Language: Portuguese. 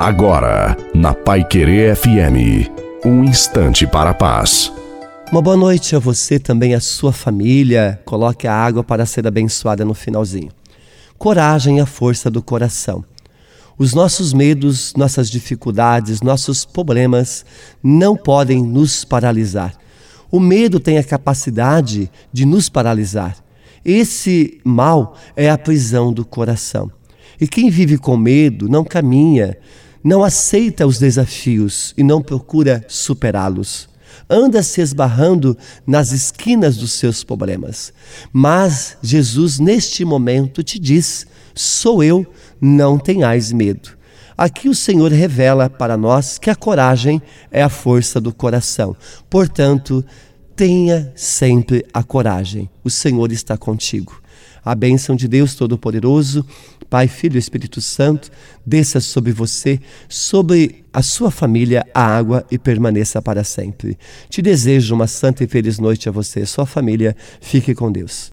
Agora, na Pai Querer FM, um instante para a paz. Uma boa noite a você também, a sua família. Coloque a água para ser abençoada no finalzinho. Coragem é a força do coração. Os nossos medos, nossas dificuldades, nossos problemas não podem nos paralisar. O medo tem a capacidade de nos paralisar. Esse mal é a prisão do coração. E quem vive com medo não caminha, não aceita os desafios e não procura superá-los. Anda se esbarrando nas esquinas dos seus problemas. Mas Jesus, neste momento, te diz: Sou eu, não tenhais medo. Aqui o Senhor revela para nós que a coragem é a força do coração. Portanto, tenha sempre a coragem. O Senhor está contigo. A bênção de Deus Todo-Poderoso, Pai, Filho e Espírito Santo, desça sobre você, sobre a sua família, a água e permaneça para sempre. Te desejo uma santa e feliz noite a você e sua família. Fique com Deus.